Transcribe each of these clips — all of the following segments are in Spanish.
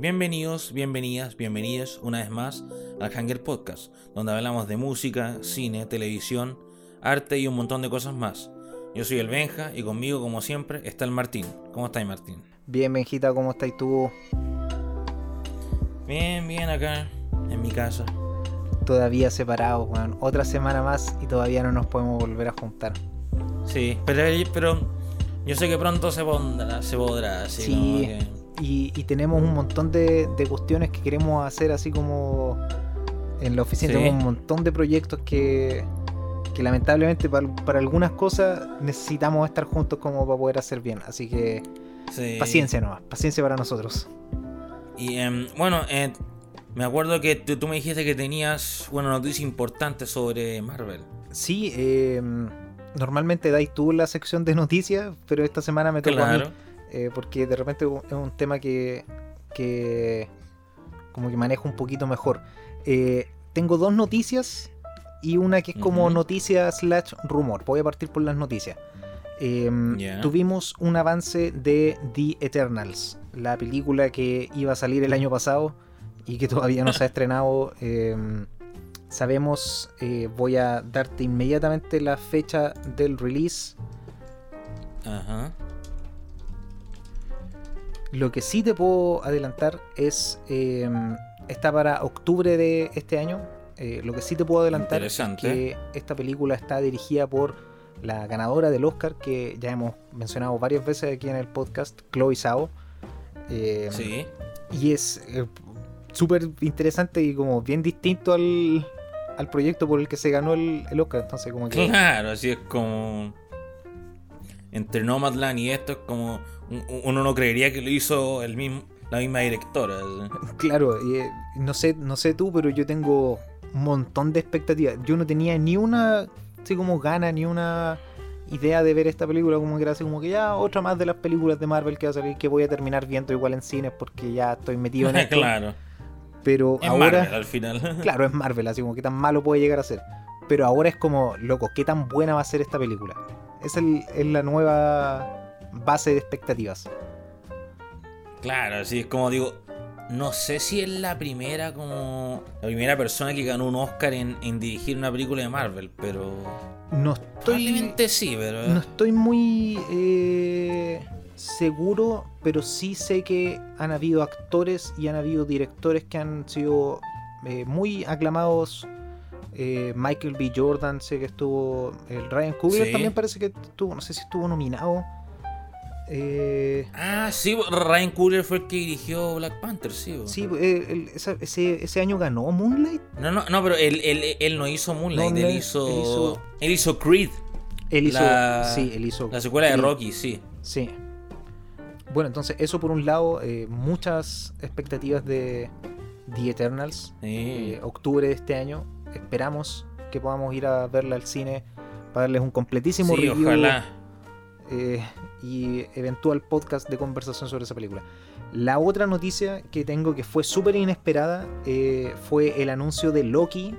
Bienvenidos, bienvenidas, bienvenidos una vez más al Hanger Podcast, donde hablamos de música, cine, televisión, arte y un montón de cosas más. Yo soy el Benja y conmigo, como siempre, está el Martín. ¿Cómo estás, Martín? Bien, Benjita, ¿cómo estás tú? Bien, bien acá, en mi casa. Todavía separados, weón. Otra semana más y todavía no nos podemos volver a juntar. Sí, pero, pero yo sé que pronto se pondrá, se podrá. Así Sí. como que- Y, y tenemos un montón de, de cuestiones que queremos hacer así como en la oficina Sí. tenemos un montón de proyectos que, que lamentablemente para, para algunas cosas necesitamos estar juntos como para poder hacer bien. Así que sí. paciencia nomás, paciencia para nosotros. Y em, bueno, eh, me acuerdo que tú, tú me dijiste que tenías una noticia importante sobre Marvel. Sí, eh, normalmente dais tú la sección de noticias, pero esta semana me tocó a mí. Eh, porque de repente es un tema que, que como que manejo un poquito mejor. Eh, tengo dos noticias y una que es como Ujú. noticia slash rumor. Voy a partir por las noticias. Eh, Ya. Tuvimos un avance de The Eternals, la película que iba a salir el año pasado y que todavía no se ha estrenado. Eh, sabemos, eh, voy a darte inmediatamente la fecha del release. Ajá. Lo que sí te puedo adelantar es. eh, está para octubre de este año. Eh, lo que sí te puedo adelantar es que esta película está dirigida por la ganadora del Oscar, que ya hemos mencionado varias veces aquí en el podcast, Chloe Zhao. Eh, Sí. Y es eh, súper interesante y como bien distinto al, al proyecto por el que se ganó el, el Oscar. Entonces, como que. Claro, así es como. Entre Nomadland y esto es como. un- Uno no creería que lo hizo el mismo, la misma directora. Claro, eh, no sé, no sé tú, pero yo tengo un montón de expectativas. Yo no tenía ni una, así como gana, ni una idea de ver esta película, como que era así como que ya otra más de las películas de Marvel que va a salir que voy a terminar viendo igual en cines porque ya estoy metido en esto. claro. Pero Es ahora, Marvel al final. claro, es Marvel, así como que tan malo puede llegar a ser. Pero ahora es como, loco, ¿qué tan buena va a ser esta película? Es, el- es la nueva base de expectativas. Claro, así es como digo. No sé si es la primera como. La primera persona que ganó un Oscar en, en dirigir una película de Marvel, pero. No estoy... Sí, pero. No estoy muy eh, seguro, pero sí sé que han habido actores y han habido directores que han sido eh, muy aclamados. Eh, Michael B. Jordan, sé que estuvo. El Ryan Coogler Sí. también parece que estuvo, no sé si estuvo nominado. Eh, Ah, sí, Ryan Coogler fue el que dirigió Black Panther, sí. sí, eh, el- esa- ese, ese año ganó Moonlight. No, no, no, pero él, él, él no hizo Moonlight, él, hizo, él hizo- él hizo Creed, Él hizo. La- sí, él hizo. la secuela de. Rocky, sí. Sí. Bueno, entonces eso por un lado, eh, muchas expectativas de The Eternals. Sí. octubre de este año. Esperamos que podamos ir a verla al cine para darles un completísimo Sí, review ojalá. eh, y eventual podcast de conversación sobre esa película. La otra noticia que tengo que fue súper inesperada eh, fue el anuncio de Loki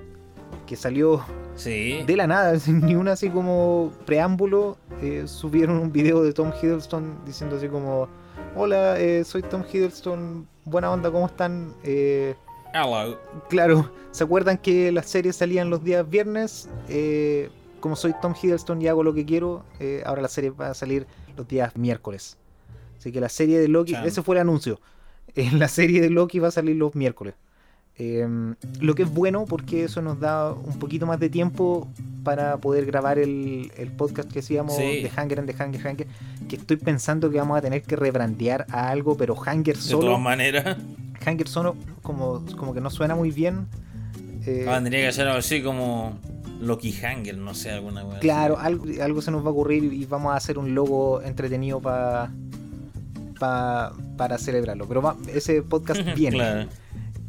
que salió Sí. de la nada, sin ni un así como preámbulo. eh, subieron un video de Tom Hiddleston diciendo así como: Hola, soy Tom Hiddleston, buena onda, ¿cómo están? Hello. Claro, ¿se acuerdan que las series salían los días viernes? Eh, como soy Tom Hiddleston y hago lo que quiero, eh, ahora la serie va a salir los días miércoles. Así que la serie de Loki, Chan. ese fue el anuncio. Eh, la serie de Loki va a salir los miércoles. Eh, lo que es bueno porque eso nos da un poquito más de tiempo para poder grabar el, el podcast que hacíamos Sí. de Hanger and the Hanger Hanger. Que estoy pensando que vamos a tener que rebrandear a algo, pero Hanger De solo. todas maneras, Hanger solo como, como que no suena muy bien. Eh, ah, tendría que ser algo así como Loki Hanger, no sé, alguna así. claro, algo, algo se nos va a ocurrir y vamos a hacer un logo entretenido pa- pa- para celebrarlo. Pero va- ese podcast viene. Claro.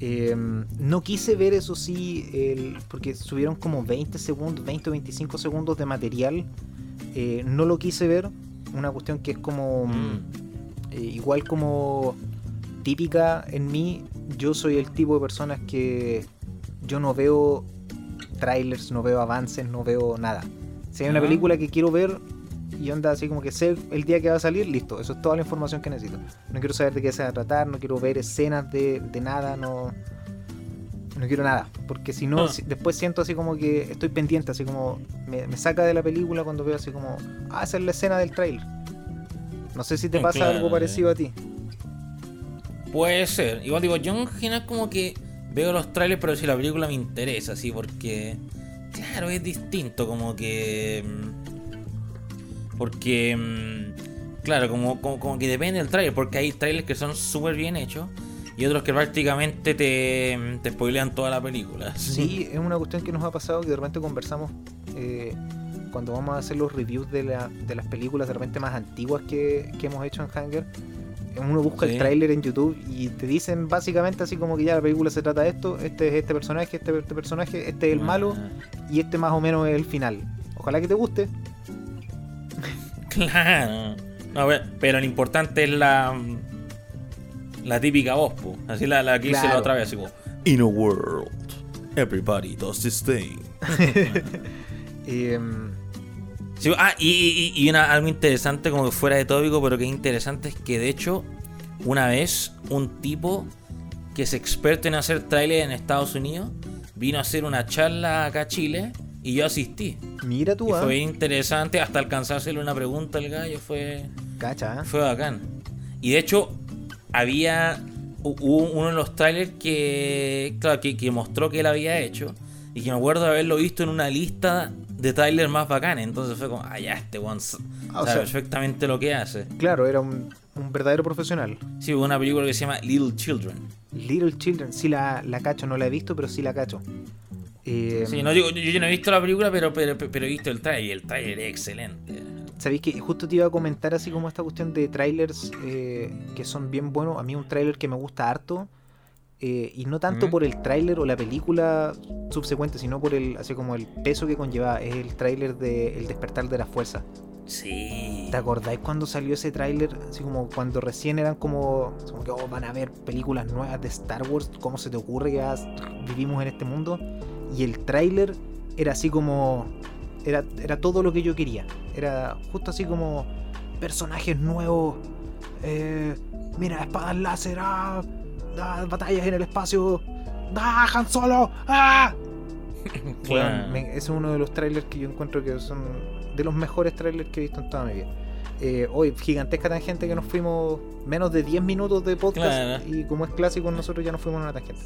Eh, no quise ver eso sí, el, porque subieron como 20 segundos, 20 o 25 segundos de material. Eh, no lo quise ver. Una cuestión que es como... Mm. eh, igual como típica en mí, yo soy el tipo de personas que yo no veo trailers, no veo avances, no veo nada. Si hay una película que quiero ver y onda así como que sé el día que va a salir, listo, eso es toda la información que necesito. No quiero saber de qué se va a tratar, no quiero ver escenas de, de nada, no no quiero nada, porque si no, Ah. si- después siento así como que estoy pendiente, así como me, me saca de la película cuando veo así como, ah, esa es la escena del trailer. No sé si te Ah, pasa claro, algo parecido a ti. Puede ser. Igual digo, yo en general como que veo los trailers, pero si la película me interesa, sí, porque. Claro, es distinto, como que. mm, Porque. mm, Claro, como, como, como que depende del trailer, porque hay trailers que son súper bien hechos y otros que prácticamente te, te spoilean toda la película. Sí, es una cuestión que nos ha pasado que de repente conversamos eh, cuando vamos a hacer los reviews de, la- de las películas de repente más antiguas que, que hemos hecho en Hanger. Uno busca Sí. el tráiler en YouTube y te dicen básicamente así como que ya la película se trata de esto, este es este personaje, este, este personaje, este es el malo Ah, y este más o menos es el final. Ojalá que te guste. Claro. No, pero- lo importante es la. La típica voz, po. Así la, la que hice la Claro. otra vez, así como. In a world, everybody does this thing. Eh, Sí, ah, y, y- y una- algo interesante, como que fuera de tópico, pero que interesante es que de hecho, una vez un tipo que es experto en hacer trailers en Estados Unidos vino a hacer una charla acá a Chile y yo asistí. mira tú, Y ah, fue interesante hasta alcanzársele una pregunta al gallo, fue, cacha, ah. fue bacán. Y de hecho, había hubo uno de los trailers que, claro, que, que mostró que él había hecho y que me acuerdo de haberlo visto en una lista de trailers más bacanes. Entonces fue como, ah, ya, este one Ah, o sea- perfectamente lo que hace. Claro, era un, un verdadero profesional. Sí, hubo una película que se llama Little Children. Little Children, sí la, la cacho, no la he visto, pero sí la cacho. Eh, Sí, no yo, yo no he visto la película, pero, pero, pero he visto el trailer y el trailer es excelente. Sabéis que justo te iba a comentar así como esta cuestión de trailers eh, que son bien buenos. A mí un trailer que me gusta harto. Eh, y no tanto ¿Mm? por el tráiler o la película subsecuente, sino por el así como el peso que conlleva. Es el tráiler de El despertar de la fuerza. Sí. ¿Te acordáis cuando salió ese tráiler? Así como cuando recién eran como, como que oh, van a ver películas nuevas de Star Wars. ¿Cómo se te ocurre que vivimos en este mundo? Y el tráiler era así como... Era, era todo lo que yo quería. Era justo así como personajes nuevos. eh, mira, espadas láser. Ah, ah, batallas en el espacio. ¡Ah, Han Solo! ¡Ah! Claro. Weón, me- ese es uno de los trailers que yo encuentro que son de los mejores trailers que he visto en toda mi vida. Eh, hoy, gigantesca tangente que nos fuimos menos de 10 minutos de podcast Claro. y como es clásico nosotros ya nos fuimos en una tangente.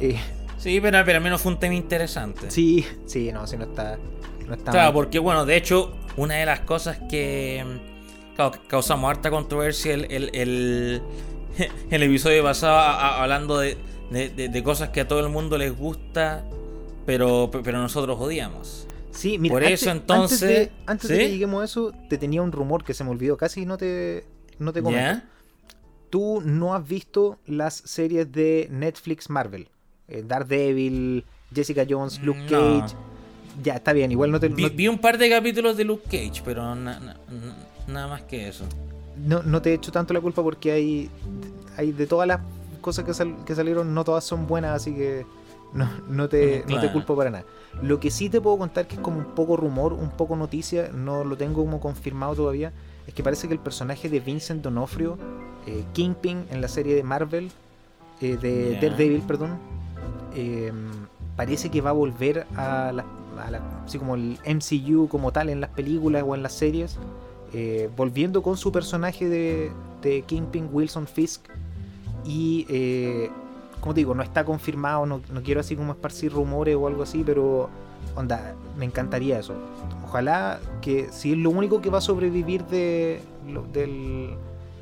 Eh, Sí, pero, pero al menos fue un tema interesante. sí, sí, no, si no está, no está Claro, mal. porque bueno, de hecho, una de las cosas que mm, claro, causamos harta controversia el, el, el, el episodio pasado a- a- hablando de, de- de- de cosas que a todo el mundo les gusta, pero, pero nosotros odiamos. Sí, mira, por antes, eso, antes de, entonces, antes de ¿sí? que lleguemos a eso, te tenía un rumor que se me olvidó, casi no te, no te comento. ¿Ya? Tú no has visto las series de Netflix Marvel. Eh, Daredevil, Jessica Jones, Luke No. Cage. Ya, está bien, igual no te, Vi, no- vi un par de capítulos de Luke Cage, pero na- na- na- nada más que eso. No, no te he hecho tanto la culpa porque hay, hay de todas las cosas que, sal- que salieron, no todas son buenas, así que no, no, te, Mm, no te culpo para nada. Lo que sí te puedo contar, que es como un poco rumor, un poco noticia, no lo tengo como confirmado todavía, es que parece que el personaje de Vincent D'Onofrio, eh, Kingpin en la serie de Marvel, eh, de. Daredevil, perdón, eh, parece que va a volver a la, a la- así como el MCU como tal en las películas o en las series, eh, volviendo con su personaje de, de Kingpin Wilson Fisk y eh, como digo, no está confirmado, no, no quiero así como esparcir rumores o algo así, pero onda, me encantaría eso. Ojalá que si es lo único que va a sobrevivir de del-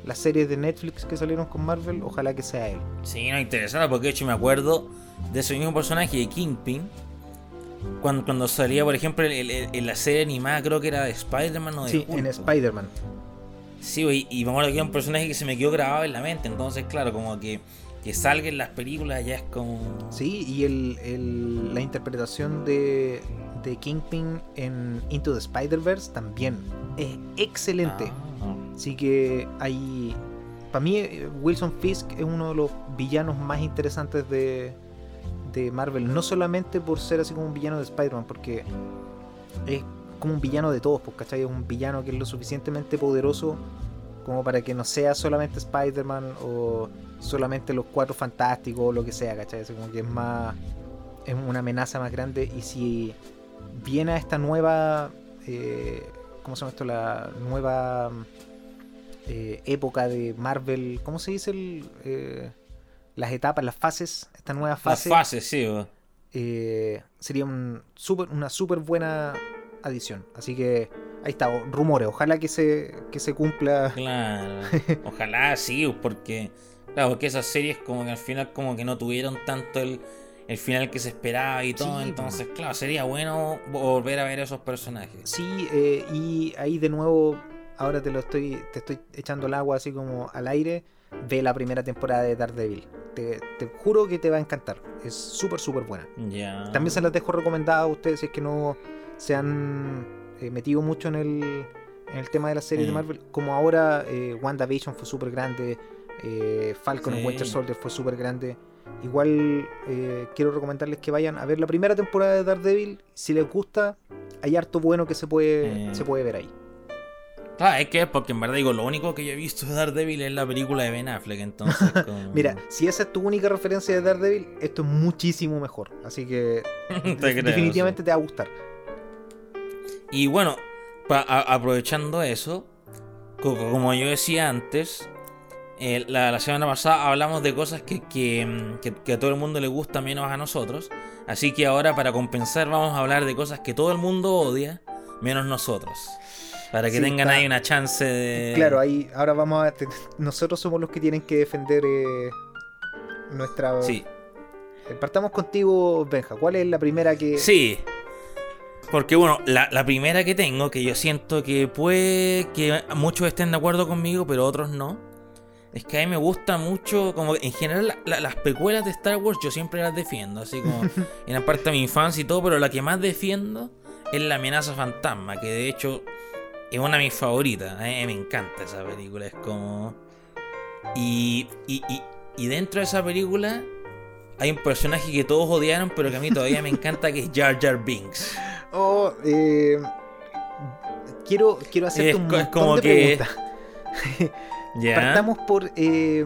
las series de Netflix que salieron con Marvel, ojalá que sea él. Sí, no, interesante, porque de hecho me acuerdo de ese mismo personaje de Kingpin. Cuando, cuando salía, por ejemplo, en, la serie animada, creo que era de Spider-Man o de Sí, Hulk, en. Spider-Man. Sí, güey, y me acuerdo que era un personaje que se me quedó grabado en la mente. Entonces, claro, como que, que salga en las películas ya es como. Sí, y el, el- la interpretación de, de Kingpin en Into the Spider-Verse también es excelente. Ah. Así que hay. Para mí, eh, Wilson Fisk es uno de los villanos más interesantes de, de Marvel. No solamente por ser así como un villano de Spider-Man, porque es como un villano de todos, pues, ¿cachai? Es un villano que es lo suficientemente poderoso como para que no sea solamente Spider-Man o solamente los cuatro fantásticos o lo que sea, ¿cachai? Es como que es más. es una amenaza más grande. Y si viene a esta nueva. Eh, ¿Cómo se llama esto? La nueva eh, época de Marvel. ¿Cómo se dice? El, eh, las etapas, las fases. Esta nueva fase. Las fases, sí. Eh, sería un super, una súper buena adición. Así que ahí está, rumores. Ojalá que se, que se cumpla. Claro. Ojalá sí, porque. Claro, porque esas series como que al final como que no tuvieron tanto el, el final que se esperaba y todo. Sí, entonces, claro, sería bueno volver a ver a esos personajes. Sí, eh, y ahí de nuevo, ahora te lo estoy, te estoy echando el agua así como al aire. Ve la primera temporada de Daredevil. Te, te juro que te va a encantar. Es súper, súper buena. También se las dejo recomendada a ustedes si es que no se han eh, metido mucho en el, en el tema de la serie de Mm. Marvel. Como ahora eh, WandaVision fue súper grande, eh, Falcon and Sí. Winter Soldier fue súper grande. Igual eh, quiero recomendarles que vayan a ver la primera temporada de Daredevil. Si les gusta, hay harto bueno que se puede, Eh. se puede ver ahí. Claro, es que es porque en verdad digo, lo único que yo he visto de Daredevil es la película de Ben Affleck, entonces como... Mira, si esa es tu única referencia de Daredevil, esto es muchísimo mejor. Así que Te creo, definitivamente te va a gustar. Y bueno, aprovechando eso, co- co- como yo decía antes, eh, la, la semana pasada hablamos de cosas que, que, mm, que- que a todo el mundo le gusta menos a nosotros. Así que ahora para compensar vamos a hablar de cosas que todo el mundo odia menos nosotros. Para que Sí, tengan está- ahí una chance de... Claro, ahí ahora vamos a. nosotros somos los que tienen que defender eh, nuestra. Sí, Eh, Partamos contigo, Benja. ¿Cuál es la primera que.? Sí. Porque bueno, la, la primera que tengo, que yo siento que puede que muchos estén de acuerdo conmigo, pero otros no. Es que a mí me gusta mucho, como en general la- la- las precuelas de Star Wars yo siempre las defiendo, así como en la parte de mi infancia y todo, pero la que más defiendo es la amenaza fantasma, que de hecho es una de mis favoritas. A mí me encanta esa película, es como... Y, y, y, y dentro de esa película hay un personaje que todos odiaron, pero que a mí todavía me encanta, que es Jar Jar Binks. Oh, eh, quiero, quiero hacerte Es un co- es montón como de que-. ¿Ya? Partamos por. eh,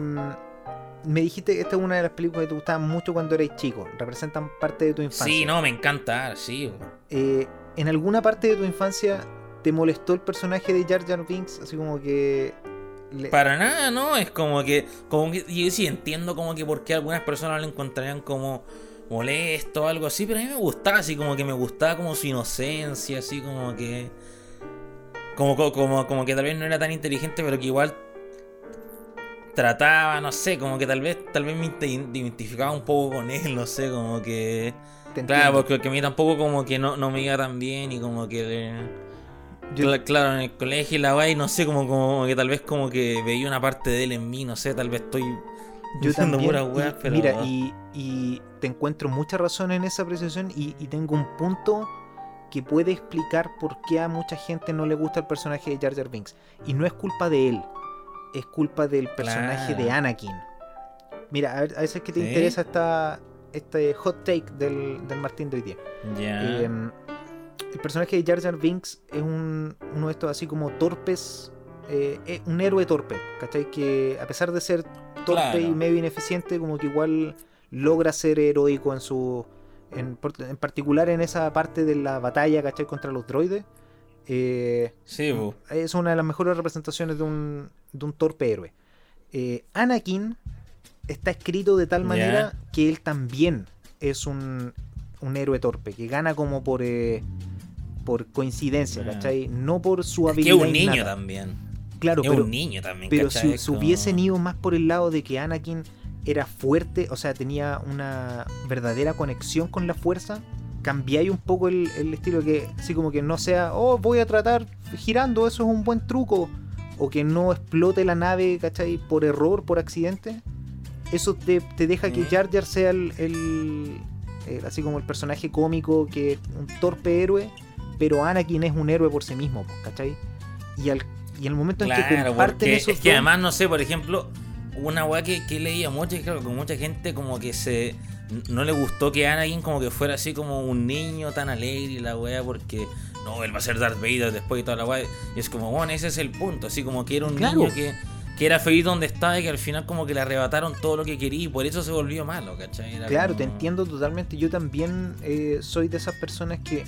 me dijiste que esta es una de las películas que te gustaban mucho cuando eras chico. Representan parte de tu infancia. Sí, no, me encanta, sí. Eh, ¿En alguna parte de tu infancia te molestó el personaje de Jar Jar Binks? Así como que. le- Para nada, ¿no? Es como que, como que yo sí entiendo como que por qué algunas personas lo encontrarían como molesto o algo así, pero a mí me gustaba, así como que me gustaba como su inocencia, así como que... Como, como, como, que tal vez no era tan inteligente, pero que igual trataba, no sé, como que tal vez tal vez me identificaba un poco con él, no sé, como que... Claro, porque a mí tampoco como que no, no me iba tan bien y como que... Yo- Cla- claro, en el colegio y la guay, no sé, como, como que tal vez como que veía una parte de él en mí, no sé, tal vez estoy Yo diciendo también, puras weas, pero... Mira, y, y te encuentro mucha razón en esa apreciación y, y tengo un punto que puede explicar por qué a mucha gente no le gusta el personaje de Jar Jar Binks. Y no es culpa de él, es culpa del personaje Claro. de Anakin. Mira, a, ver, a veces que te ¿Sí? interesa esta, este hot take del, del Martín de hoy día. Eh, el personaje de Jar Jar Binks es un, uno de estos así como torpes, eh, es un héroe torpe, ¿cachai? Que a pesar de ser torpe Claro. y medio ineficiente, como que igual logra ser heroico en su... En, particular en esa parte de la batalla, ¿cachai? Contra los droides. Eh, sí, bu. es una de las mejores representaciones de un, de un torpe héroe. Eh, Anakin está escrito de tal manera que él también es un, un héroe torpe, que gana como por, eh, por coincidencia, Ah. ¿cachai? No por su Es que habilidad. es un niño innata. también. Claro, es pero, un niño también, pero si, si hubiesen ido más por el lado de que Anakin era fuerte, o sea, tenía una verdadera conexión con la fuerza, cambiáis un poco el, el estilo que, así como que no sea, oh, voy a tratar girando, eso es un buen truco, o que no explote la nave, ¿cachai? Por error, por accidente. Eso te, te deja que Mm. Jar Jar sea el, el- el- así como el personaje cómico, que es un torpe héroe, pero Anakin es un héroe por sí mismo, ¿cachai? Y al, y el momento en que comparten esos es que dos- además, no sé, por ejemplo, una weá que, que leía mucho y claro, con mucha gente como que se no le gustó que Anakin como que fuera así como un niño tan alegre y la weá porque no, él va a ser Darth Vader después y toda la guay. Y es como, bueno, ese es el punto. Así como que era un Claro. niño que, que era feliz donde estaba y que al final como que le arrebataron todo lo que quería y por eso se volvió malo, ¿cachai? Era Claro, te entiendo totalmente. Yo también eh, soy de esas personas que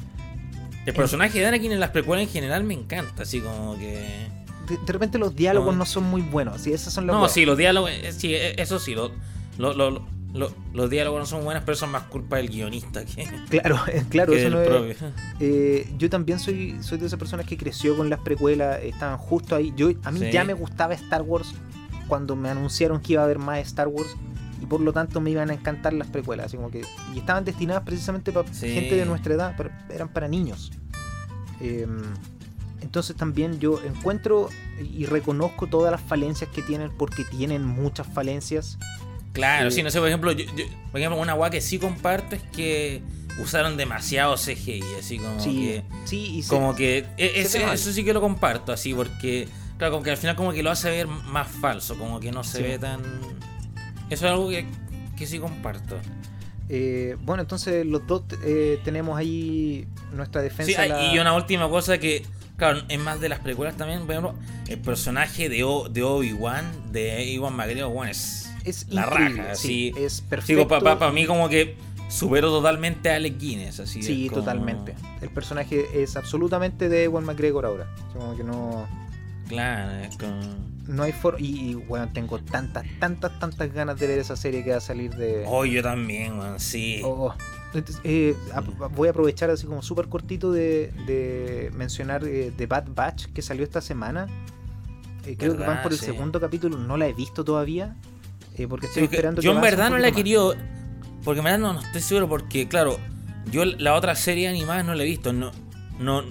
El personaje de Anakin en las precuelas en general me encanta, así como que... de, de repente los diálogos No. no, son muy buenos. Así, esas son las No, sí, los diálogos, eh, sí, eh, eso sí, lo- lo- lo- lo- los diálogos no son buenos, pero son más culpa del guionista que, Claro, claro, que eso no es-. Eh, yo también soy, soy de esas personas que creció con las precuelas, estaban justo ahí. Yo, a mí Sí. ya me gustaba Star Wars cuando me anunciaron que iba a haber más Star Wars y por lo tanto me iban a encantar las precuelas. Así como que, y estaban destinadas precisamente para Sí. gente de nuestra edad, pero eran para niños. Eh, entonces también yo encuentro y reconozco todas las falencias que tienen porque tienen muchas falencias. Claro, sí, no sé, por ejemplo, yo, yo- por ejemplo, una guay que sí comparto es que usaron demasiado CGI, así como sí, que... sí, y se- Como que e- se eso sí que lo comparto, así, porque, claro, como que al final como que lo hace ver más falso, como que no se Sí. ve tan... Eso es algo que, que sí comparto. eh, bueno, entonces los dos eh, tenemos ahí nuestra defensa. Sí, ah, la- y una última cosa que, claro, es más de las precuelas también, por ejemplo, el personaje de, O- de Obi-Wan, de Iwan McGregor, bueno, es es la increíble, raja, sí, así. es perfecto. Digo, para mí como que superó totalmente a Alec Guinness, así. Sí, como- totalmente. El personaje es absolutamente de Ewan McGregor ahora. Como que no, Claro, es como... no hay forma. Y, y, bueno, tengo tantas, tantas, tantas ganas de ver esa serie que va a salir de. Oh, yo también, man, sí. Oh, entonces, eh, voy a aprovechar así como súper cortito de, de mencionar eh, The Bad Batch que salió esta semana. Eh, creo que van por el Sí. segundo capítulo, no la he visto todavía. Eh, porque estoy porque esperando yo que en verdad no la he querido. Porque en verdad no, no estoy seguro. Porque, claro, yo la otra serie animada no la he visto. No, no,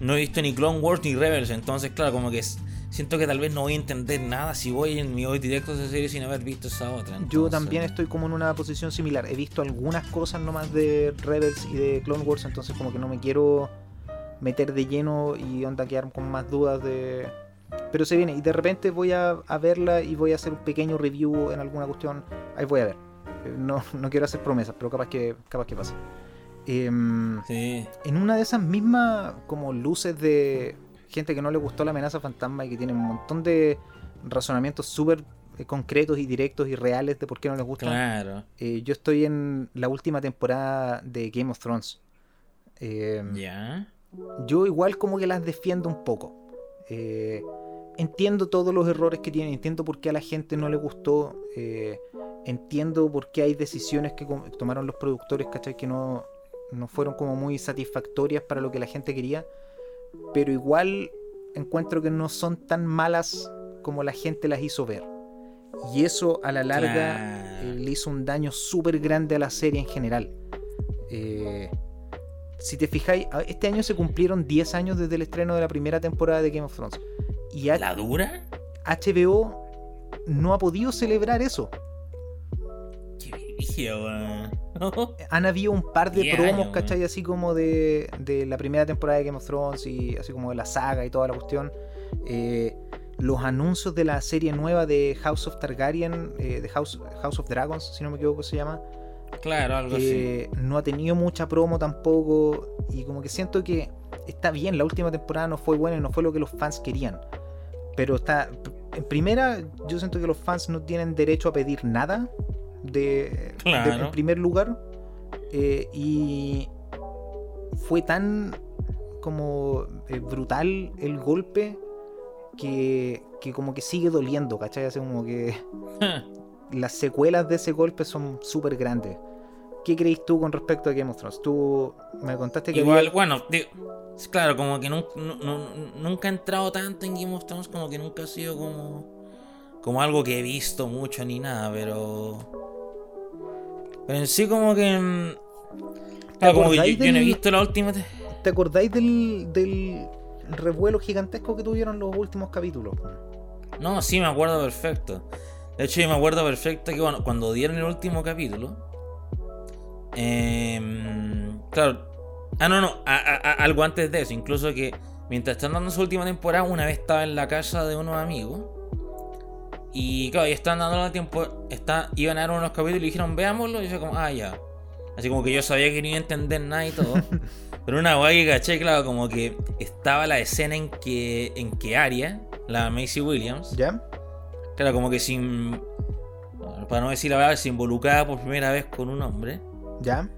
no he visto ni Clone Wars ni Rebels. Entonces, claro, como que siento que tal vez no voy a entender nada si voy en mi voy directo a esa serie sin haber visto esa otra. Yo también estoy como en una posición similar. He visto algunas cosas nomás de Rebels y de Clone Wars, entonces como que no me quiero meter de lleno y onda quedar con más dudas de... Pero se viene y de repente voy a, a verla y voy a hacer un pequeño review en alguna cuestión. Ahí voy a ver. Eh, No, no quiero hacer promesas, pero capaz que, capaz que pase. Em, Sí. en una de esas mismas como luces de gente que no le gustó la amenaza fantasma y que tiene un montón de razonamientos súper eh, concretos y directos y reales de por qué no les gusta. Claro. Eh, yo estoy en la última temporada de Game of Thrones. Eh, Ya. Yo igual como que las defiendo un poco. Eh, entiendo todos los errores que tienen, entiendo por qué a la gente no le gustó, eh, entiendo por qué hay decisiones que tomaron los productores, ¿cachai? Que no, no fueron como muy satisfactorias para lo que la gente quería, pero igual encuentro que no son tan malas como la gente las hizo ver. Y eso a la larga eh, le hizo un daño súper grande a la serie en general. Eh, si te fijáis, este año se cumplieron 10 años desde el estreno de la primera temporada de Game of Thrones. Y ¿La dura? HBO no ha podido celebrar eso. Qué brillo. Han habido un par de 10 promos, ¿cachai? Así como de, de la primera temporada de Game of Thrones y así como de la saga y toda la cuestión. Eh, los anuncios de la serie nueva de House of Targaryen, eh, de House, House of Dragons, si no me equivoco se llama. Claro, algo así. Eh, no ha tenido mucha promo tampoco. Y como que siento que está bien, la última temporada no fue buena y no fue lo que los fans querían. Pero está. En primera, yo siento que los fans no tienen derecho a pedir nada. De, Claro. de- en primer lugar. Eh, y fue tan como eh, brutal el golpe que, que como que sigue doliendo, ¿cachai? Así como que las secuelas de ese golpe son súper grandes. ¿Qué crees tú con respecto a Game of Thrones? Tú me contaste que Igual, había- bueno, digo, claro, como que nun- nu- nu- nunca he entrado tanto en Game of Thrones, como que nunca ha sido como, como algo que he visto mucho ni nada, pero. Pero en sí, como que. Claro, como que yo, no he visto la última. te- ¿Te acordáis del, del revuelo gigantesco que tuvieron los últimos capítulos? No, sí, me acuerdo perfecto. De hecho, yo me acuerdo perfecto que bueno, cuando dieron el último capítulo. Em, claro. Ah, no, no. a- a- a- algo antes de eso. Incluso que mientras están dando su última temporada, una vez estaba en la casa de unos amigos. Y claro, y dando la tiempo. Está, iban a dar unos capítulos y dijeron, veámoslo. Y yo, como, ah, ya. Así como que yo sabía que no iba a entender nada y todo. Pero una weá que caché, claro, como que estaba la escena en que, en que Aria, la Macy Williams, ¿Ya? claro, como que sin. Para no decir la verdad, se involucraba por primera vez con un hombre. ¿Ya?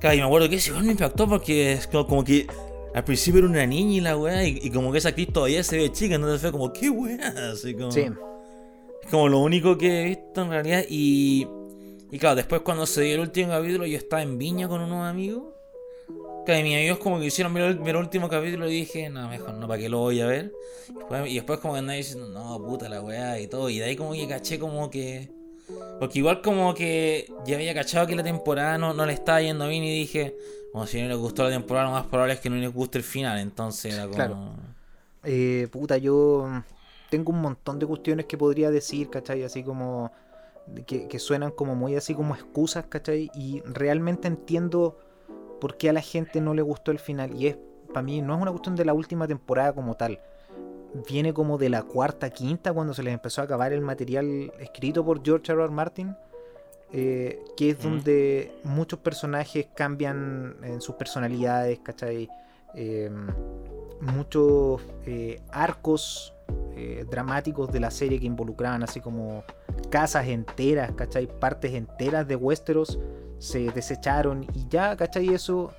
Claro, y me acuerdo que ese weón me impactó porque es como, como que al principio era una niña y la weá, y, y como que esa actriz todavía se ve chica, entonces fue como, qué weá, así como. Sí. Es como lo único que he visto en realidad. Y, y claro, después cuando se dio el último capítulo, yo estaba en Viña con unos amigos. Que mis amigos como que hicieron ver el, ver el último capítulo y dije, no, mejor no, ¿para qué lo voy a ver? Y después, y después como que andaba diciendo, no, puta la weá y todo. Y de ahí como que caché como que... Porque igual como que ya había cachado que la temporada no, no le estaba yendo bien y dije, como si no les gustó la temporada, lo más probable es que no les guste el final. Entonces era como... Claro. Eh, puta, yo tengo un montón de cuestiones que podría decir, ¿cachai? Así como que, que suenan como muy así como excusas, ¿cachai? Y realmente entiendo por qué a la gente no le gustó el final. Y es, para mí, no es una cuestión de la última temporada como tal. Viene como de la cuarta, quinta, cuando se les empezó a acabar el material escrito por George R. R. Martin. eh, que es donde muchos personajes cambian en sus personalidades, ¿cachai? Eh, muchos arcos eh, dramáticos de la serie que involucraban así como casas enteras, ¿cachai? Partes enteras de Westeros se desecharon y ya, ¿cachai? Eso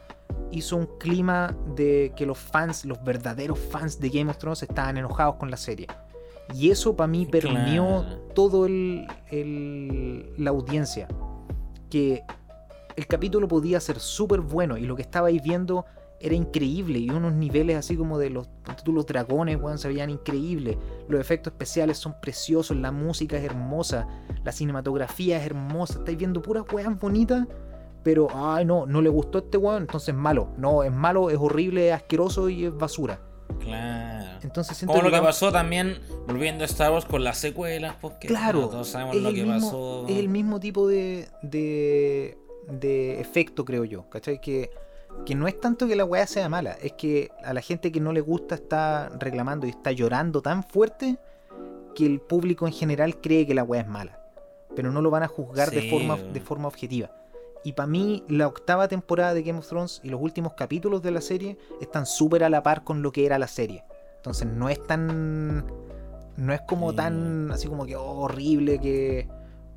hizo un clima de que los fans, los verdaderos fans de Game of Thrones estaban enojados con la serie. Y eso para mí permeó Claro. todo el, el- la audiencia. Que el capítulo podía ser súper bueno y lo que estabais viendo era increíble y unos niveles así como de los, ponte tú, los dragones, weón, se veían increíbles. Los efectos especiales son preciosos, la música es hermosa, la cinematografía es hermosa. Estáis viendo puras weas bonitas, pero ay no, no le gustó a este weón, entonces es malo. No, es malo, es horrible, es asqueroso y es basura. Claro. Entonces siento Como lo que pasó también volviendo a Star Wars con las secuelas, porque Claro, bueno, todos sabemos lo que mismo, pasó. es el mismo tipo de, de, de efecto, creo yo. ¿Cachai? Que, que no es tanto que la weá sea mala, es que a la gente que no le gusta está reclamando y está llorando tan fuerte que el público en general cree que la weá es mala. Pero no lo van a juzgar de, forma, de forma objetiva. Y para mí, la octava temporada de Game of Thrones y los últimos capítulos de la serie están súper a la par con lo que era la serie. Entonces no es tan. No es como Sí. tan así como que oh, horrible que.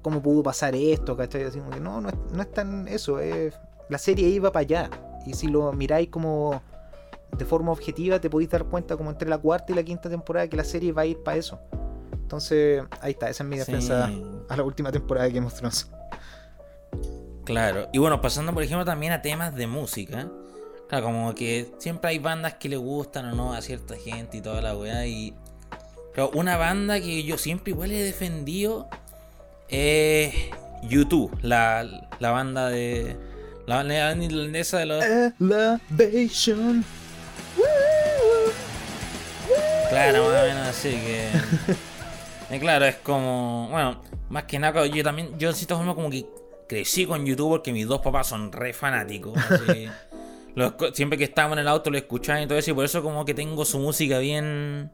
¿Cómo pudo pasar esto? ¿Cachai? Así como que no, no es, no es tan eso. Es, la serie iba para allá. Y si lo miráis como de forma objetiva, te podéis dar cuenta como entre la cuarta y la quinta temporada que la serie va a ir para eso. Entonces, ahí está, esa es mi Sí, defensa a la última temporada de Game of Thrones. Claro. Y bueno, pasando por ejemplo también a temas de música. Claro, como que siempre hay bandas que le gustan o no a cierta gente y toda la weá. Y. Pero una banda que yo siempre igual he defendido es YouTube, la, la banda de. La banda irlandesa de los. Elevation. Claro, más o menos así que. Eh, claro, es como. Bueno, más que nada, yo también. Yo en cierta forma como que crecí con YouTube porque mis dos papás son re fanáticos. así. Lo escu- siempre que estábamos en el auto lo escuchaban y todo eso, y por eso como que tengo su música bien.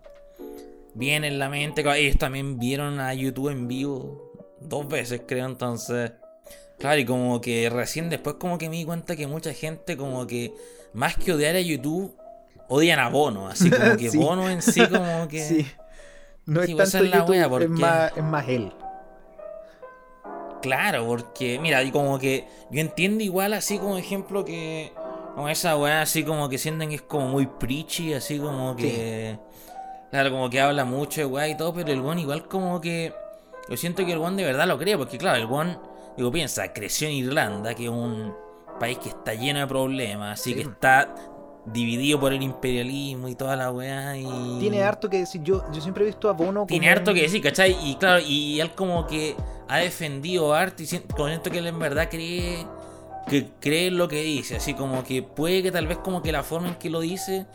Bien en la mente. Ellos también vieron a YouTube en vivo dos veces, creo, entonces. Claro, y como que recién después como que me di cuenta que mucha gente como que más que odiar a YouTube, odian a Bono. Así como que Sí. Bono en sí como que... Sí. No es Sí, pues tanto es la YouTube, wea, porque- es, más, es más él. Claro, porque, mira, y como que yo entiendo igual así como ejemplo que como esa weá así como que sienten que es como muy preachy, así como que... Claro, como que habla mucho de weá y todo, pero el one igual como que... Yo siento que el one de verdad lo cree, porque claro, el one, digo, piensa, creció en Irlanda, que es un país que está lleno de problemas, así Sí. que está dividido por el imperialismo y toda la weá y... Tiene harto que decir. Yo, yo siempre he visto a Bono Tiene harto que decir, ¿cachai? Y claro, y él como que ha defendido arte y como siento que él en verdad cree que cree en lo que dice, así como que puede que tal vez como que la forma en que lo dice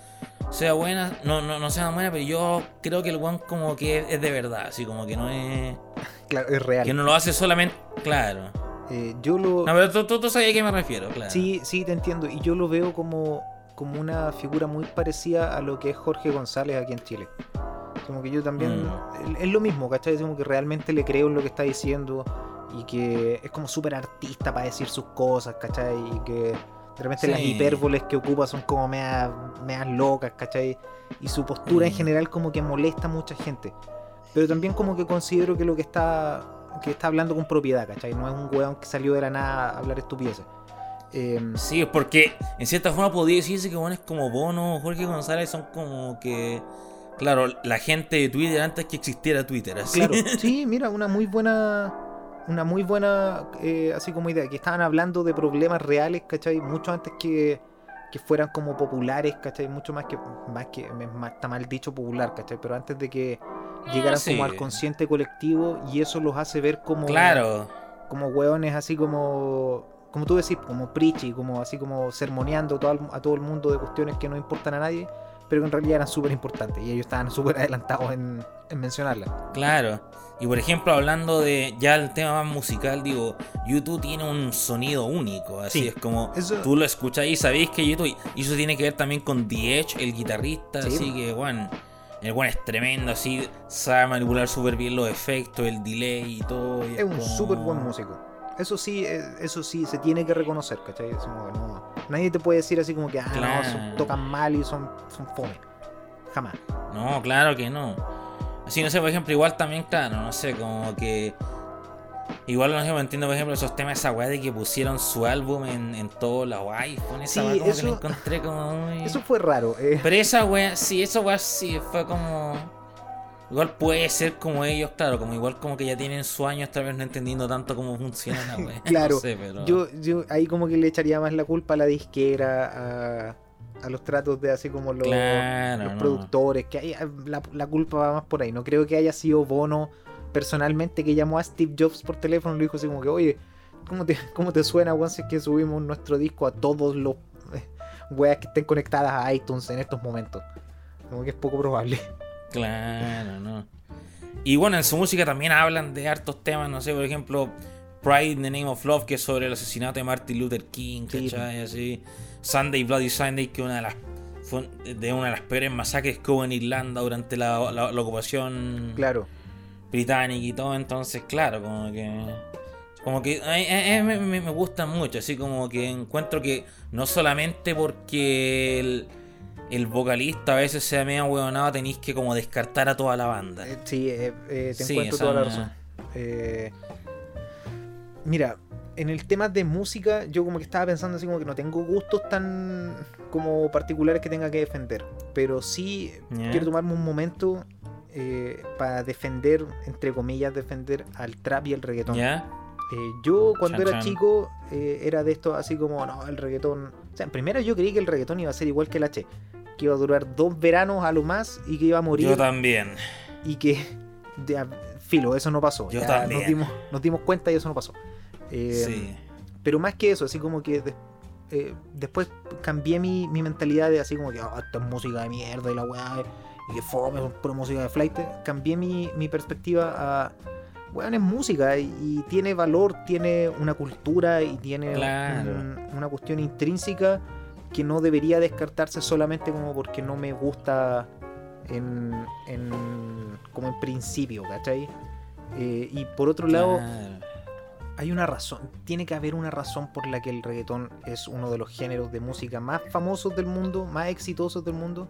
sea buena, no, no, no sea buena, pero yo creo que el one como que es, es de verdad, así como que no es... Claro, es real. Que no lo hace solamente... Claro. Eh, yo lo. No, pero tú, tú, tú sabes a qué me refiero, claro. Sí, sí, te entiendo. Y yo lo veo como, como una figura muy parecida a lo que es Jorge González aquí en Chile. Como que yo también. Mm. Es lo mismo, ¿cachai? Es como que realmente le creo en lo que está diciendo. Y que es como súper artista para decir sus cosas, ¿cachai? Y que De repente las Sí. hipérboles que ocupa son como meas, meas locas, ¿cachai? Y su postura en Mm. general como que molesta a mucha gente. Pero también como que considero que lo que está que está hablando con propiedad, ¿cachai? No es un weón que salió de la nada a hablar estupideces. Eh, Sí, es porque en cierta forma podría decirse que bueno, es como Bono, Jorge González son como que. Claro, la gente de Twitter antes que existiera Twitter, así. Claro, sí, mira, una muy buena. Una muy buena, eh, así como idea, que estaban hablando de problemas reales, ¿cachai? Mucho antes que, que fueran como populares, ¿cachai? Mucho más que, más que, más- está mal dicho popular, ¿cachai? Pero antes de que llegaran Ah, sí. como al consciente colectivo y eso los hace ver como, Claro, como hueones así como, como tú decís, como preachy, como así como sermoneando todo al- a todo el mundo de cuestiones que no importan a nadie, pero que en realidad eran súper importantes y ellos estaban súper adelantados en, en mencionarlas. claro. Y por ejemplo, hablando de ya el tema más musical, digo, YouTube tiene un sonido único, así Sí, es como eso- tú lo escuchás y sabéis que YouTube, y eso tiene que ver también con The Edge, el guitarrista, Sí. así que, bueno, el bueno es tremendo, así sabe manipular súper bien los efectos, el delay y todo. y es un como- súper buen músico. Eso sí, eh, eso sí, se tiene que reconocer, ¿cachai? Es como que no- nadie te puede decir así como que, ah, no, son- tocan mal y son, son fome. Jamás. No, claro que no. Así, no sé, por ejemplo, igual también, claro, no sé, como que. Igual, no sé, me entiendo, por ejemplo, esos temas, esa weá de que pusieron su álbum en, en todos los iPhone, esa Sí, weá como que eso- la encontré como. Eso fue raro. eh. Pero esa weá, sí, esa weá sí, fue como. Igual puede ser como ellos, claro, como igual como que ya tienen su años, tal vez no entendiendo tanto cómo funciona la weá. Claro, no sé, pero. Yo, yo ahí como que le echaría más la culpa a la disquera, a, a los tratos de así como los, Claro, los no. productores, que hay, la, la culpa va más por ahí. No creo que haya sido Bono personalmente que llamó a Steve Jobs por teléfono y le dijo así como que, oye, ¿cómo te, cómo te suena, weón, si es que subimos nuestro disco a todos los eh, weas que estén conectadas a iTunes en estos momentos? Como que es poco probable. Claro, no. Y bueno, en su música también hablan de hartos temas, no sé, por ejemplo, Pride in the Name of Love, que es sobre el asesinato de Martin Luther King, Sí. ¿cachai? Así. Sunday Bloody Sunday, que una de las fue de una de las peores masacres que hubo en Irlanda durante la, la- la ocupación Claro. británica y todo, entonces claro, como que como que eh, eh, me, me- me gustan mucho, así como que encuentro que no solamente porque el, el vocalista a veces sea medio huevonado, tenéis que como descartar a toda la banda. Eh, sí, eh, eh, te Sí, encuentro toda la razón. Eh, mira, en el tema de música, yo como que estaba pensando así como que no tengo gustos tan como particulares que tenga que defender. Pero sí quiero tomarme un momento eh, para defender, entre comillas, defender al trap y el reggaetón. ¿Ya? Eh, yo cuando Chan, era chan. chico eh, era de esto así como, no, el reggaetón... O sea, primero yo creí que el reggaetón iba a ser igual que el H. Que iba a durar dos veranos a lo más y que iba a morir Yo también. y que filo, eso no pasó. Yo Ya también. Nos dimos, nos dimos cuenta y eso no pasó. Eh, sí. Pero más que eso, así como que de- eh, después cambié mi, mi mentalidad de así como que "Ah, esta es música de mierda y la weá y que fome, son pura música de flight. Cambié mi, mi perspectiva a weón, es música y, y tiene valor, tiene una cultura y tiene Claro. un- una cuestión intrínseca que no debería descartarse solamente como porque no me gusta en, en- como en principio, ¿cachai? Eh, y por otro lado, Claro. hay una razón, tiene que haber una razón por la que el reggaetón es uno de los géneros de música más famosos del mundo, más exitosos del mundo,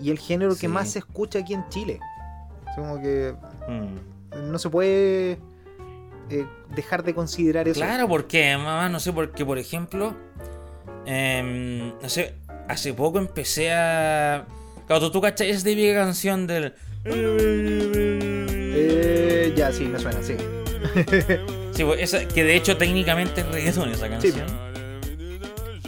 y el género Sí. que más se escucha aquí en Chile. Es como que Mm. no se puede eh, dejar de considerar eso. Claro, porque mamá, no sé, porque por ejemplo, em, no sé, hace poco empecé a. Claro, tú, tú cachai esa típica canción del. Eh, ya, sí, me suena, sí. Sí, pues, esa, que de hecho técnicamente es reggaetón esa canción.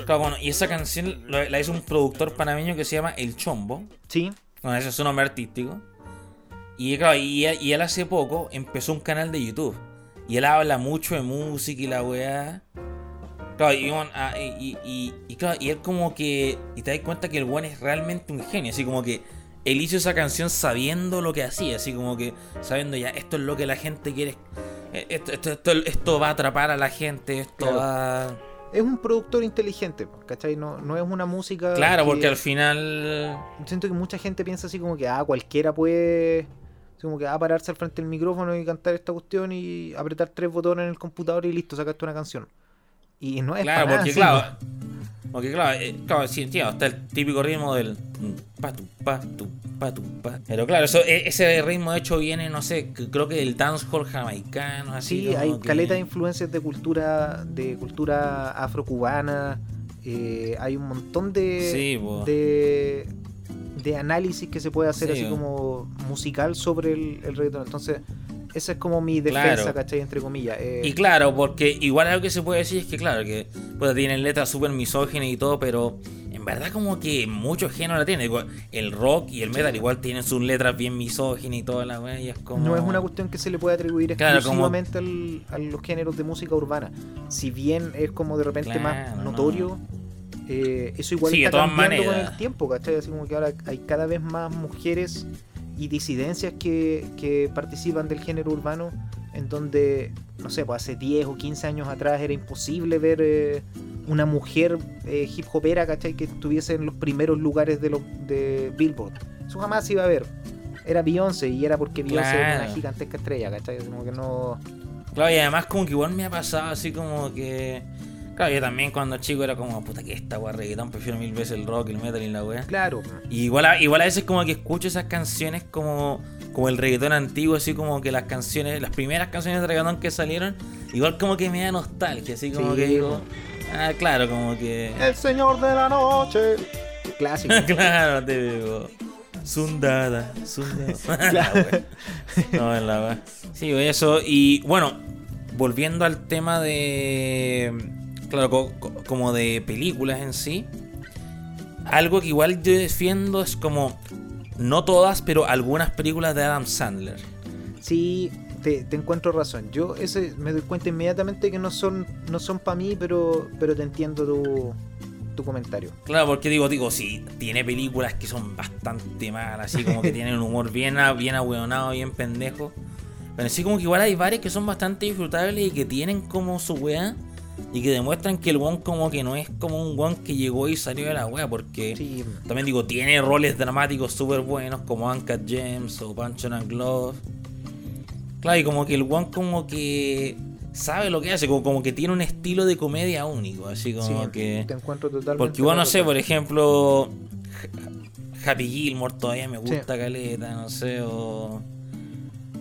Claro, bueno, y esa canción la hizo un productor panameño que se llama El Chombo. Sí, Bueno, ese es su nombre artístico. Y claro, y, y él hace poco empezó un canal de YouTube. Y él habla mucho de música y la weá. Claro, y, bueno, ah, y, y- y claro, y él como que. Y te das cuenta que el weón es realmente un genio. Así como que él hizo esa canción sabiendo lo que hacía. Así como que sabiendo ya, esto es lo que la gente quiere. eh, Esto, esto, esto, esto va a atrapar a la gente. Esto Claro. va. es un productor inteligente, ¿cachai? No, no es una música. Claro, que- porque al final. Siento que mucha gente piensa así como que, ah, cualquiera puede. como que, ah, pararse al frente del micrófono y cantar esta cuestión y apretar tres botones en el computador y listo, sacaste una canción. Y no es Claro, para nada porque así, claro. Porque claro, eh, claro, sí, tío, está el típico ritmo del patu, patu, patu, pa. Pero claro, eso, e- ese ritmo de hecho viene, no sé, creo que del dancehall jamaicano, así. Sí, hay que- caleta de influencias de cultura, de cultura afrocubana. eh, hay un montón de, Sí, de, de análisis que se puede hacer Sí, así como musical sobre el, el reggaetón. Entonces, esa es como mi defensa, Claro. ¿cachai? Entre comillas. eh, Y claro, porque igual algo que se puede decir es que, claro, que pues, tienen letras súper misóginas y todo, pero en verdad como que muchos géneros la tienen. El rock y el metal igual tienen sus letras bien misóginas y toda la wea, y es como... No es una cuestión que se le pueda atribuir Claro, exclusivamente al- a los géneros de música urbana. Si bien es como de repente Claro, más no. notorio, eh, eso igual Sí, está cambiando con el tiempo, ¿cachai? Así como que ahora hay cada vez más mujeres y disidencias que, que participan del género urbano, en donde, no sé, pues hace 10 o 15 años atrás era imposible ver eh, una mujer eh, hip hopera, ¿cachai? Que estuviese en los primeros lugares de, los de Billboard. Eso jamás iba a ver. Era Beyoncé y era porque Beyoncé era una Claro. gigantesca estrella, ¿cachai? Como que no... Claro, y además como que igual me ha pasado así como que... Claro, yo también cuando chico era como, puta que esta wea reggaetón, prefiero mil veces el rock, el metal y la wea. Claro. Y igual a, igual a veces como que escucho esas canciones como, como el reggaetón antiguo, así como que las canciones, las primeras canciones de reggaetón que salieron, igual como que me da nostalgia, así como Sí, que digo, ah, claro, como que... El señor de la noche. Clásico. claro, te digo. Sundada, sundada. La wea. no, es la wea. Sí, eso. Y bueno, volviendo al tema de. Claro, co- co- como de películas en sí. Algo que igual yo defiendo es como. No todas, pero algunas películas de Adam Sandler. Sí, te, te encuentro razón. Yo ese me doy cuenta inmediatamente que no son no son para mí, pero pero te entiendo tu, tu comentario. Claro, porque digo, digo, sí, tiene películas que son bastante malas, así como que tienen un humor bien, bien ahueonado, bien pendejo. Pero sí como que igual hay varias que son bastante disfrutables y que tienen como su wea y que demuestran que el one como que no es como un one que llegó y salió de la wea, porque Sí, también digo, tiene roles dramáticos súper buenos como Uncut Gems o Punch and Glove. Claro, y como que el one como que sabe lo que hace, como, como que tiene un estilo de comedia único, así como sí, que... te encuentro totalmente. Porque bueno, no sé, por ejemplo, Happy Gilmore todavía me gusta caleta, no sé, o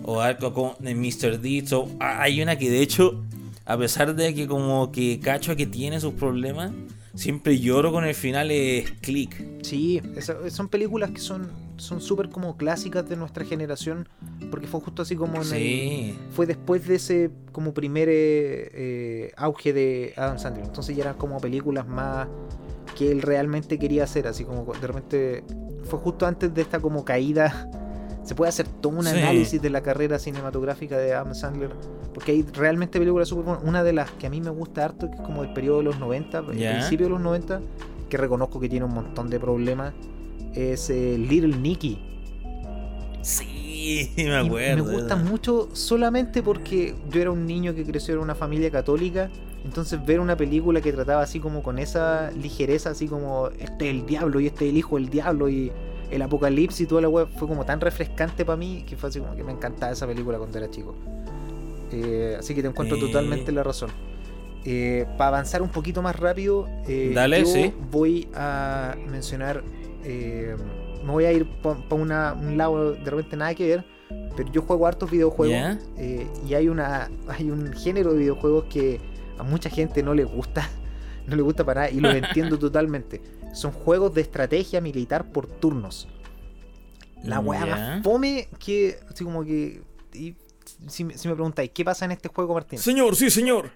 o algo como de Mr. Deeds, o hay una que de hecho, a pesar de que como que cacho que tiene sus problemas, siempre lloro con el final es Click. Sí, esa- son películas que son son súper como clásicas de nuestra generación, porque fue justo así como en el, Sí, fue después de ese como primer eh, eh, auge de Adam Sandler. Entonces ya eran como películas más que él realmente quería hacer, así como de repente fue justo antes de esta como caída. Se puede hacer todo un Sí. análisis de la carrera cinematográfica de Adam Sandler, porque hay realmente películas súper buenas. Una de las que a mí me gusta harto, que es como del periodo de los 90, el principio de los 90, que reconozco que tiene un montón de problemas, es eh, Little Nicky. sí, me Y acuerdo. me gusta mucho solamente porque yo era un niño que creció en una familia católica. Entonces ver una película que trataba así como con esa ligereza, así como este es el diablo y este es el hijo del diablo y el apocalipsis y toda la web fue como tan refrescante para mí que fue así como que me encantaba esa película cuando era chico. Eh, así que te encuentro Eh. totalmente la razón. para avanzar un poquito más rápido, eh, Dale, yo sí. voy a mencionar, eh, me voy a ir para un lado de repente nada que ver, pero yo juego hartos videojuegos eh, y hay una hay un género de videojuegos que a mucha gente no le gusta, no le gusta para nada y lo entiendo totalmente. Son juegos de estrategia militar por turnos. La weá Ya. más fome que así como que y si, me- si me preguntáis, ¿qué pasa en este juego, Martín? Señor, sí, señor.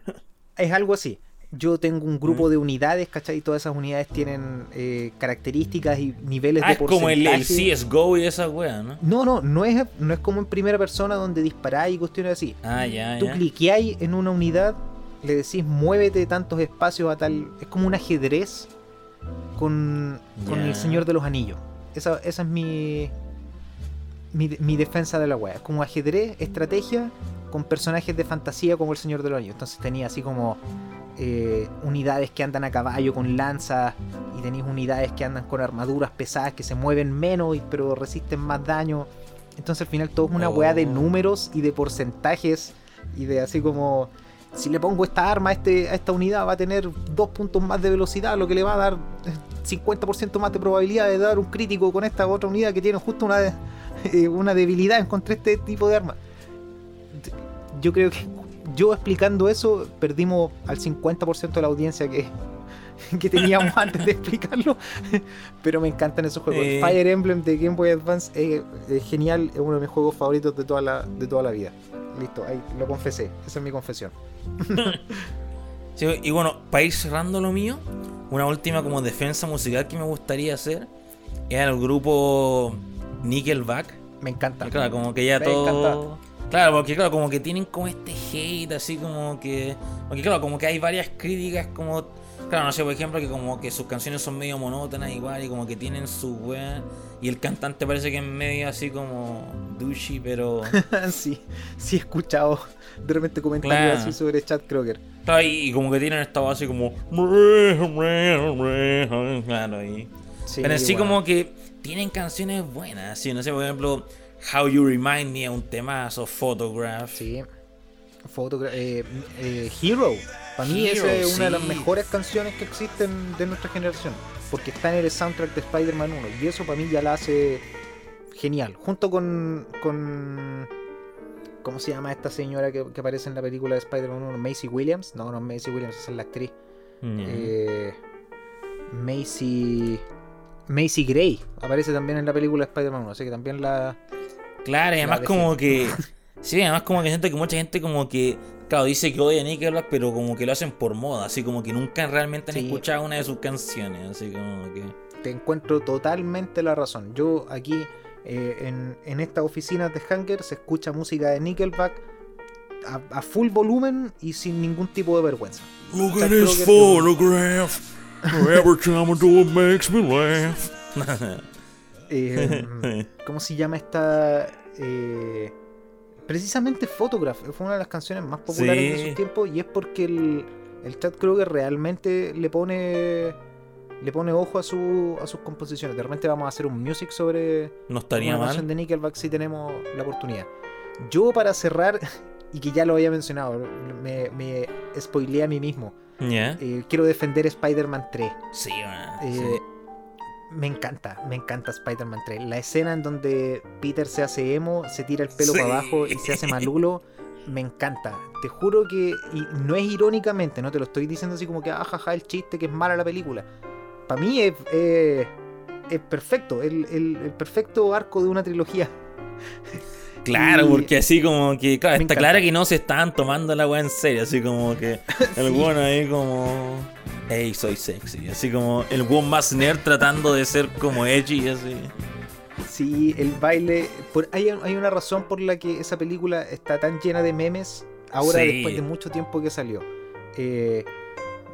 Es algo así. Yo tengo un grupo Mm. de unidades, ¿cachai? Y todas esas unidades tienen eh, características y niveles Ah, de es como el, el porcentaje. CSGO y esa wea, ¿no? No, no, no es, no es como en primera persona donde disparáis y cuestiones así. Ah, ya, Tú ya. cliqueáis en una unidad, le decís muévete tantos espacios a tal. Es como un ajedrez con, con el Señor de los Anillos. Esa, esa es mi, mi, mi defensa de la wea. Es como ajedrez, estrategia, con personajes de fantasía como el Señor de los Anillos. Entonces tenía así como eh, unidades que andan a caballo con lanzas y tenéis unidades que andan con armaduras pesadas que se mueven menos y- pero resisten más daño. Entonces al final todo es una weá de Oh. números y de porcentajes y de así como si le pongo esta arma a, este, esta unidad va a tener dos puntos más de velocidad, lo que le va a dar 50% más de probabilidad de dar un crítico con esta otra unidad que tiene justo una, eh, una debilidad en contra este tipo de arma. Yo creo que yo explicando eso perdimos al 50% de la audiencia que, que teníamos antes de explicarlo. Pero me encantan esos juegos. Eh. Fire Emblem de Game Boy Advance es, es genial, es uno de mis juegos favoritos de toda la, de toda la vida. Listo, ahí lo confesé. Esa es mi confesión. Sí, y bueno, para ir cerrando lo mío, una última como defensa musical que me gustaría hacer es el grupo Nickelback. Me encanta. Y Claro, como que ya Me todo. Claro, porque claro, como que tienen como este hate, así como que. Porque claro, como que hay varias críticas como. Claro, no sé, por ejemplo, que como que sus canciones son medio monótonas igual y como que tienen su weá. Y el cantante parece que es medio así como douchey, pero. sí, sí he escuchado de repente comentarios Claro. así sobre Chad Kroger. Claro, y, y como que tienen esta así como. Claro, y. Sí, Pero sí bueno. como que tienen canciones buenas, así, no sé, por ejemplo, How You Remind Me es un temazo, Photograph. Sí. Fotogra eh, eh, Hero. Para mí Hero, esa es una de las mejores canciones que existen de nuestra generación. Porque está en el soundtrack de Spider-Man 1. Y eso para mí ya la hace genial. Junto con. con ¿Cómo se llama esta señora que, que aparece en la película de Spider-Man 1? Macy Williams. No, no es Macy Williams, esa es la actriz. Mm. Eh, Macy. Macy Gray aparece también en la película de Spider-Man 1. Así que también la. Claro, y además la como que... Sí, además como que siento que mucha gente como que... Claro, dice que odia a Nickelback, pero como que lo hacen por moda, así como que nunca realmente han Sí. escuchado una de sus canciones, así como que... te encuentro totalmente la razón. Yo aquí eh, en, en estas oficinas de Hanger se escucha música de Nickelback a, a full volumen y sin ningún tipo de vergüenza. Look at this photograph. Every time I do it makes me laugh. Eh, ¿Cómo se llama esta? Eh, precisamente Photograph fue una de las canciones más populares Sí. de su tiempo y es porque el, el Chad Kroger realmente le pone le pone ojo a, su, a sus composiciones. De repente vamos a hacer un music sobre no estaría una canción mal. de Nickelback si tenemos la oportunidad. Yo para cerrar, y que ya lo había mencionado, me, me spoileé a mí mismo, ¿Ya? eh, quiero defender Spider-Man 3. Sí, man, Eh, sí. Me encanta, me encanta Spider-Man 3. La escena en donde Peter se hace emo, se tira el pelo Sí. para abajo y se hace malulo, me encanta. Te juro que, y no es irónicamente, no te lo estoy diciendo así como que, ajaja, el chiste, que es mala la película. Para mí es, es- es perfecto, el, el- el perfecto arco de una trilogía. Claro, y- porque así como que, claro, Me está encanta. claro que no se estaban tomando la weá en serio, así como que el Sí. weón ahí como, hey, soy sexy, así como el weón más nerd tratando de ser como edgy, así. Sí, el baile. Por, hay, hay una razón por la que esa película está tan llena de memes ahora Sí. después de mucho tiempo que salió. Eh,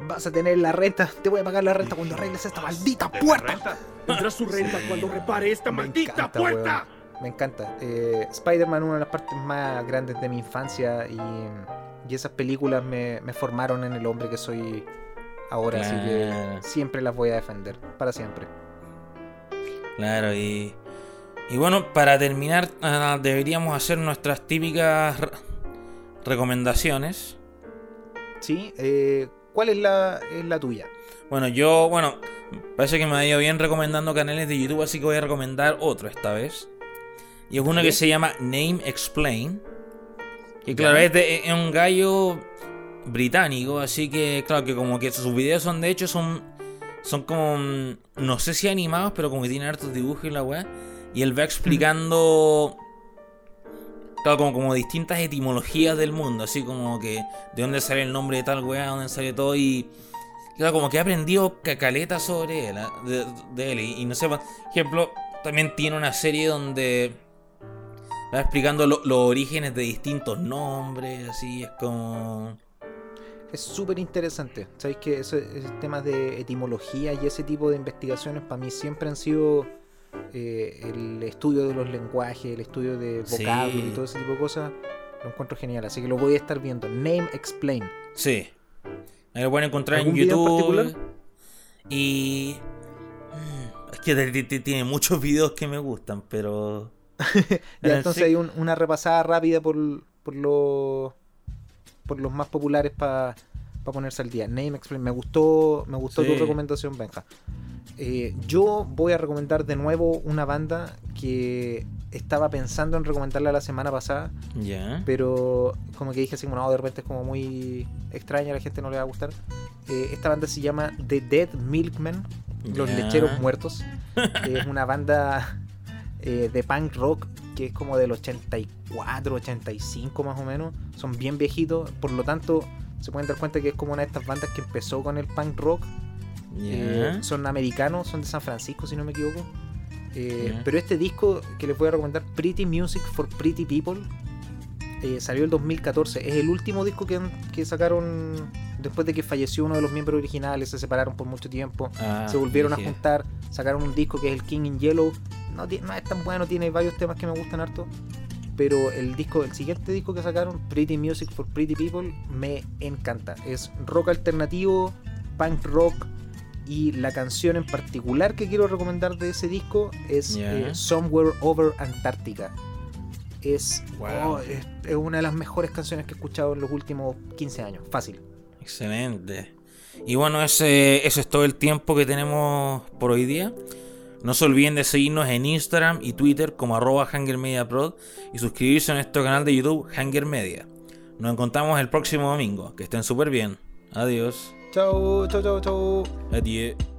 vas a tener la renta, te voy a pagar la renta cuando arregles esta maldita puerta. Tendrá su renta cuando repare esta Me maldita encanta, puerta. weón. Me encanta. Eh, Spider-Man, una de las partes más grandes de mi infancia y, y esas películas me, me formaron en el hombre que soy ahora, así que siempre las voy a defender, para siempre. Claro, y, y bueno, para terminar, ah, deberíamos hacer nuestras típicas re- recomendaciones. ¿Sí? Eh, ¿Cuál es la, es la tuya? Bueno, yo, bueno, parece que me ha ido bien recomendando canales de YouTube, así que voy a recomendar otro esta vez. Y es uno que se llama Name Explain. Que claro, es, de- es un gallo británico, así que claro, que como que sus videos son de hecho son son como mm, no sé si animados, pero como que tienen hartos dibujos y la weá. Y él va explicando claro, como, como distintas etimologías del mundo, así como que de dónde sale el nombre de tal weá, de dónde sale todo y Claro, como que he aprendido cacaleta sobre él, ¿ah? de, de él. Y, y no sé, por ejemplo, también tiene una serie donde va explicando lo- los orígenes de distintos nombres, así es como... Es súper interesante. Sabéis que eso- esos temas de etimología y ese tipo de investigaciones para mí siempre han sido eh, el estudio de los lenguajes, el estudio de Sí. vocablos y todo ese tipo de cosas. Lo encuentro genial, así que lo voy a estar viendo. Name Explain. Sí. Ahí lo pueden encontrar en ¿Algún video en YouTube. particular? Y... mm, Es que tiene muchos videos que me gustan, pero... Ya, Eh, entonces hay un- una repasada rápida por, por los por los más populares para ponerse al día. Name Explain, me gustó, me gustó tu recomendación, Benja. Eh, yo voy a recomendar de nuevo una banda que estaba pensando en recomendarla la semana pasada, Ya. pero como que dije así como no, de repente es como muy extraña, a la gente no le va a gustar. Eh, esta banda se llama The Dead Milkmen, Los. Lecheros Muertos. es una banda eh, de punk rock que es como del 84, 85 más o menos. Son bien viejitos, por lo tanto se pueden dar cuenta que es como una de estas bandas que empezó con el punk rock. Eh, son americanos, son de San Francisco si no me equivoco. Eh. Pero este disco que les voy a recomendar, Pretty Music for Pretty People, eh, salió el 2014. Es el último disco que, que sacaron después de que falleció uno de los miembros originales. Se separaron por mucho tiempo. Ah, se volvieron a juntar. Sacaron un disco que es el King in Yellow. No, no es tan bueno, tiene varios temas que me gustan harto. Pero el disco, el siguiente disco que sacaron, Pretty Music for Pretty People, me encanta. Es rock alternativo, punk rock. Y la canción en particular que quiero recomendar de ese disco es eh, Somewhere Over Antarctica. Es, Wow. oh, es, es una de las mejores canciones que he escuchado en los últimos 15 años. Fácil. Excelente. Y bueno, ese, eso es todo el tiempo que tenemos por hoy día. No se olviden de seguirnos en Instagram y Twitter como arroba HangerMediaProd y suscribirse a nuestro canal de YouTube Hanger Media. Nos encontramos el próximo domingo. Que estén súper bien. Adiós. Chao, chao, chao, chao. Adiós.